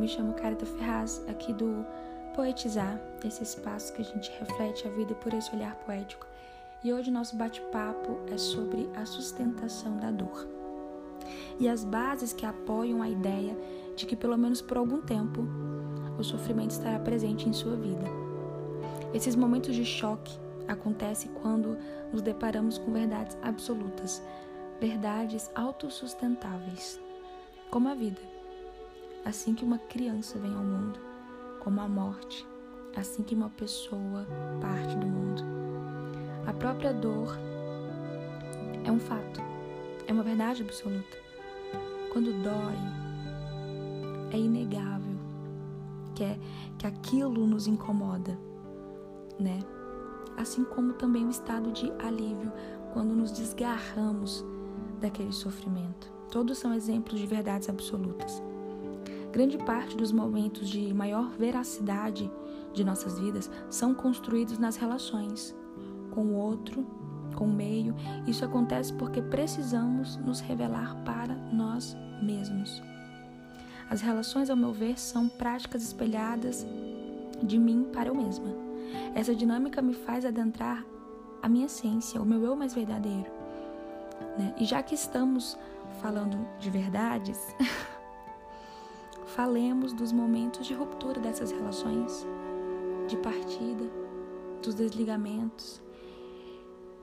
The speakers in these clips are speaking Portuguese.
me chamo Carita Ferraz, aqui do Poetizar, esse espaço que a gente reflete a vida por esse olhar poético. E hoje nosso bate-papo é sobre a sustentação da dor e as bases que apoiam a ideia de que, pelo menos por algum tempo, o sofrimento estará presente em sua vida. Esses momentos de choque acontecem quando nos deparamos com verdades absolutas, verdades autossustentáveis, como a vida. Assim que uma criança vem ao mundo, como a morte, assim que uma pessoa parte do mundo. A própria dor é um fato, é uma verdade absoluta. Quando dói, é inegável que, é, que aquilo nos incomoda, né? Assim como também o estado de alívio quando nos desgarramos daquele sofrimento. Todos são exemplos de verdades absolutas. Grande parte dos momentos de maior veracidade de nossas vidas são construídos nas relações com o outro, com o meio. Isso acontece porque precisamos nos revelar para nós mesmos. As relações, ao meu ver, são práticas espelhadas de mim para eu mesma. Essa dinâmica me faz adentrar a minha essência, o meu eu mais verdadeiro. Né? E já que estamos falando de verdades, falemos dos momentos de ruptura dessas relações, de partida, dos desligamentos,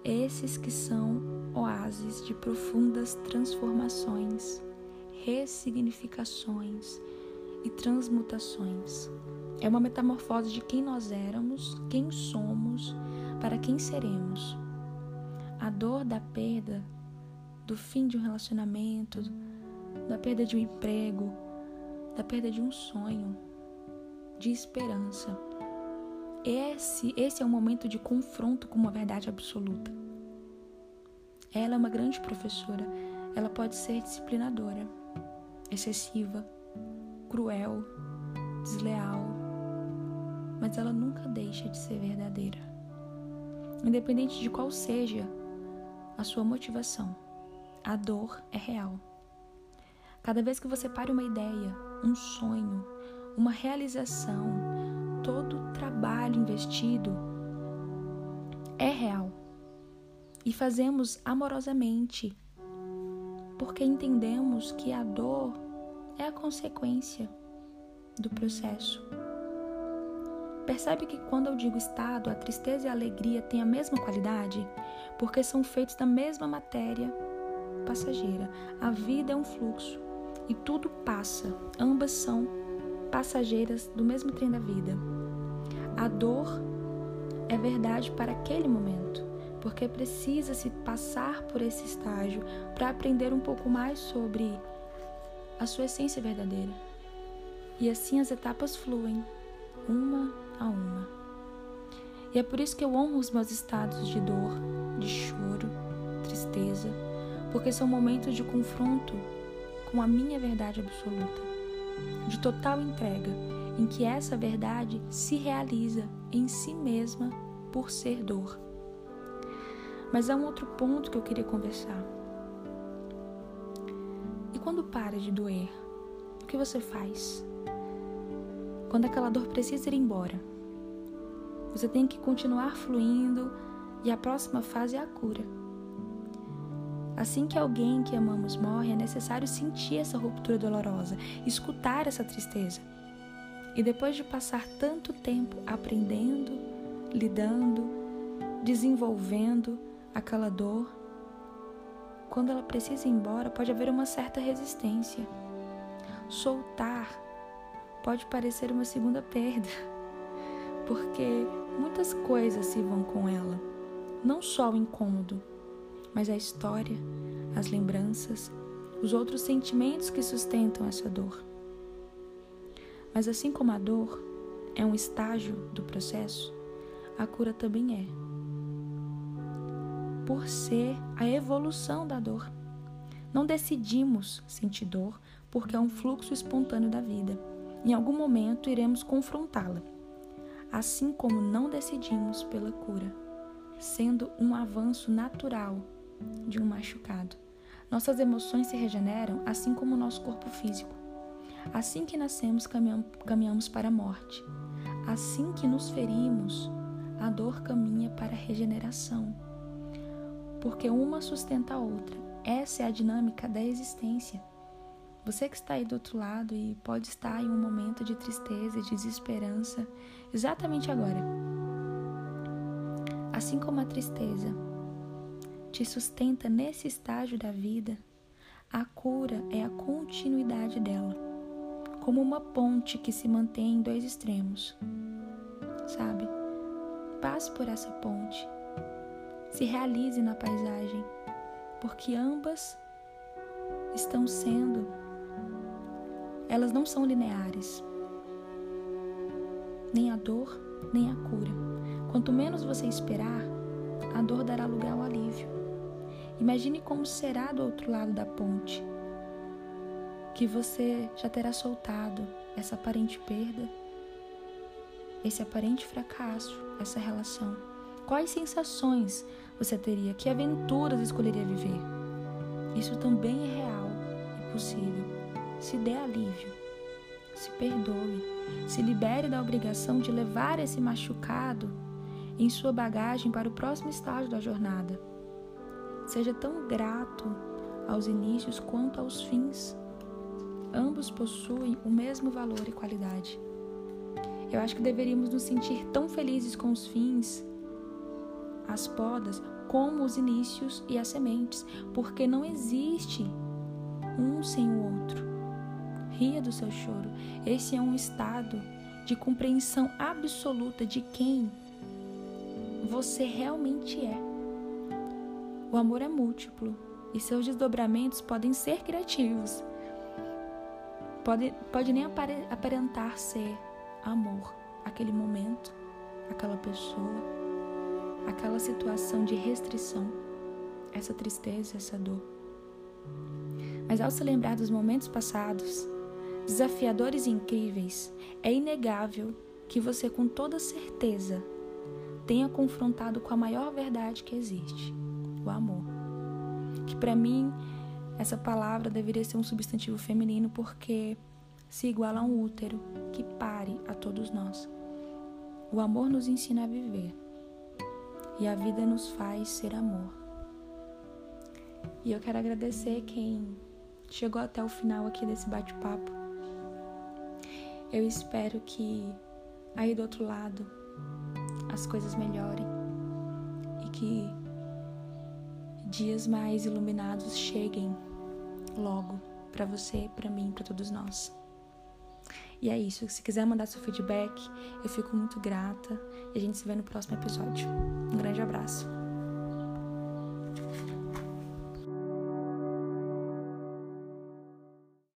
esses que são oásis de profundas transformações, ressignificações e transmutações. É uma metamorfose de quem nós éramos, quem somos, para quem seremos. A dor da perda do fim de um relacionamento, da perda de um emprego, da perda de um sonho, de esperança. Esse, esse é um momento de confronto com uma verdade absoluta. Ela é uma grande professora. Ela pode ser disciplinadora, excessiva, cruel, desleal, mas ela nunca deixa de ser verdadeira. Independente de qual seja a sua motivação. A dor é real. Cada vez que você para uma ideia, um sonho, uma realização, todo o trabalho investido é real. E fazemos amorosamente, porque entendemos que a dor é a consequência do processo. Percebe que quando eu digo estado, a tristeza e a alegria têm a mesma qualidade, porque são feitos da mesma matéria passageira. A vida é um fluxo e tudo passa. Ambas são passageiras do mesmo trem da vida. A dor é verdade para aquele momento, porque precisa se passar por esse estágio para aprender um pouco mais sobre a sua essência verdadeira. E assim as etapas fluem, uma a uma. E é por isso que eu honro os meus estados de dor, de choro, tristeza, porque são momentos de confronto com a minha verdade absoluta, de total entrega, em que essa verdade se realiza em si mesma por ser dor. Mas há um outro ponto que eu queria conversar. E quando para de doer, o que você faz? Quando aquela dor precisa ir embora, você tem que continuar fluindo e a próxima fase é a cura. Assim que alguém que amamos morre, é necessário sentir essa ruptura dolorosa, escutar essa tristeza. E depois de passar tanto tempo aprendendo, lidando, desenvolvendo aquela dor, quando ela precisa ir embora, pode haver uma certa resistência. Soltar pode parecer uma segunda perda, porque muitas coisas se vão com ela, não só o incômodo mas a história, as lembranças, os outros sentimentos que sustentam essa dor. Mas assim como a dor é um estágio do processo, a cura também é. Por ser a evolução da dor. Não decidimos sentir dor porque é um fluxo espontâneo da vida. Em algum momento iremos confrontá-la, assim como não decidimos pela cura, sendo um avanço natural de um machucado. Nossas emoções se regeneram assim como o nosso corpo físico. Assim que nascemos, caminhamos para a morte. Assim que nos ferimos, a dor caminha para a regeneração. Porque uma sustenta a outra. Essa é a dinâmica da existência. Você que está aí do outro lado e pode estar em um momento de tristeza e desesperança exatamente agora. Assim como a tristeza te sustenta nesse estágio da vida, a cura é a continuidade dela, como uma ponte que se mantém em dois extremos. Sabe? Passe por essa ponte. Se realize na paisagem, porque ambas estão sendo elas não são lineares. Nem a dor, nem a cura. Quanto menos você esperar, a dor dará lugar ao alívio. Imagine como será do outro lado da ponte, que você já terá soltado essa aparente perda, esse aparente fracasso, essa relação. Quais sensações você teria? Que aventuras escolheria viver? Isso também é real e possível se dê alívio, se perdoe, se libere da obrigação de levar esse machucado em sua bagagem para o próximo estágio da jornada. Seja tão grato aos inícios quanto aos fins. Ambos possuem o mesmo valor e qualidade. Eu acho que deveríamos nos sentir tão felizes com os fins, as podas, como os inícios e as sementes, porque não existe um sem o outro ria do seu choro. Esse é um estado de compreensão absoluta de quem você realmente é. O amor é múltiplo e seus desdobramentos podem ser criativos. Pode, pode nem aparentar ser amor, aquele momento, aquela pessoa, aquela situação de restrição, essa tristeza, essa dor. Mas ao se lembrar dos momentos passados, desafiadores e incríveis, é inegável que você, com toda certeza, tenha confrontado com a maior verdade que existe: o amor. Que para mim, essa palavra deveria ser um substantivo feminino porque se iguala a um útero que pare a todos nós. O amor nos ensina a viver e a vida nos faz ser amor. E eu quero agradecer quem chegou até o final aqui desse bate-papo. Eu espero que aí do outro lado as coisas melhorem e que dias mais iluminados cheguem logo para você, para mim, para todos nós. E é isso. Se quiser mandar seu feedback, eu fico muito grata e a gente se vê no próximo episódio. Um grande abraço.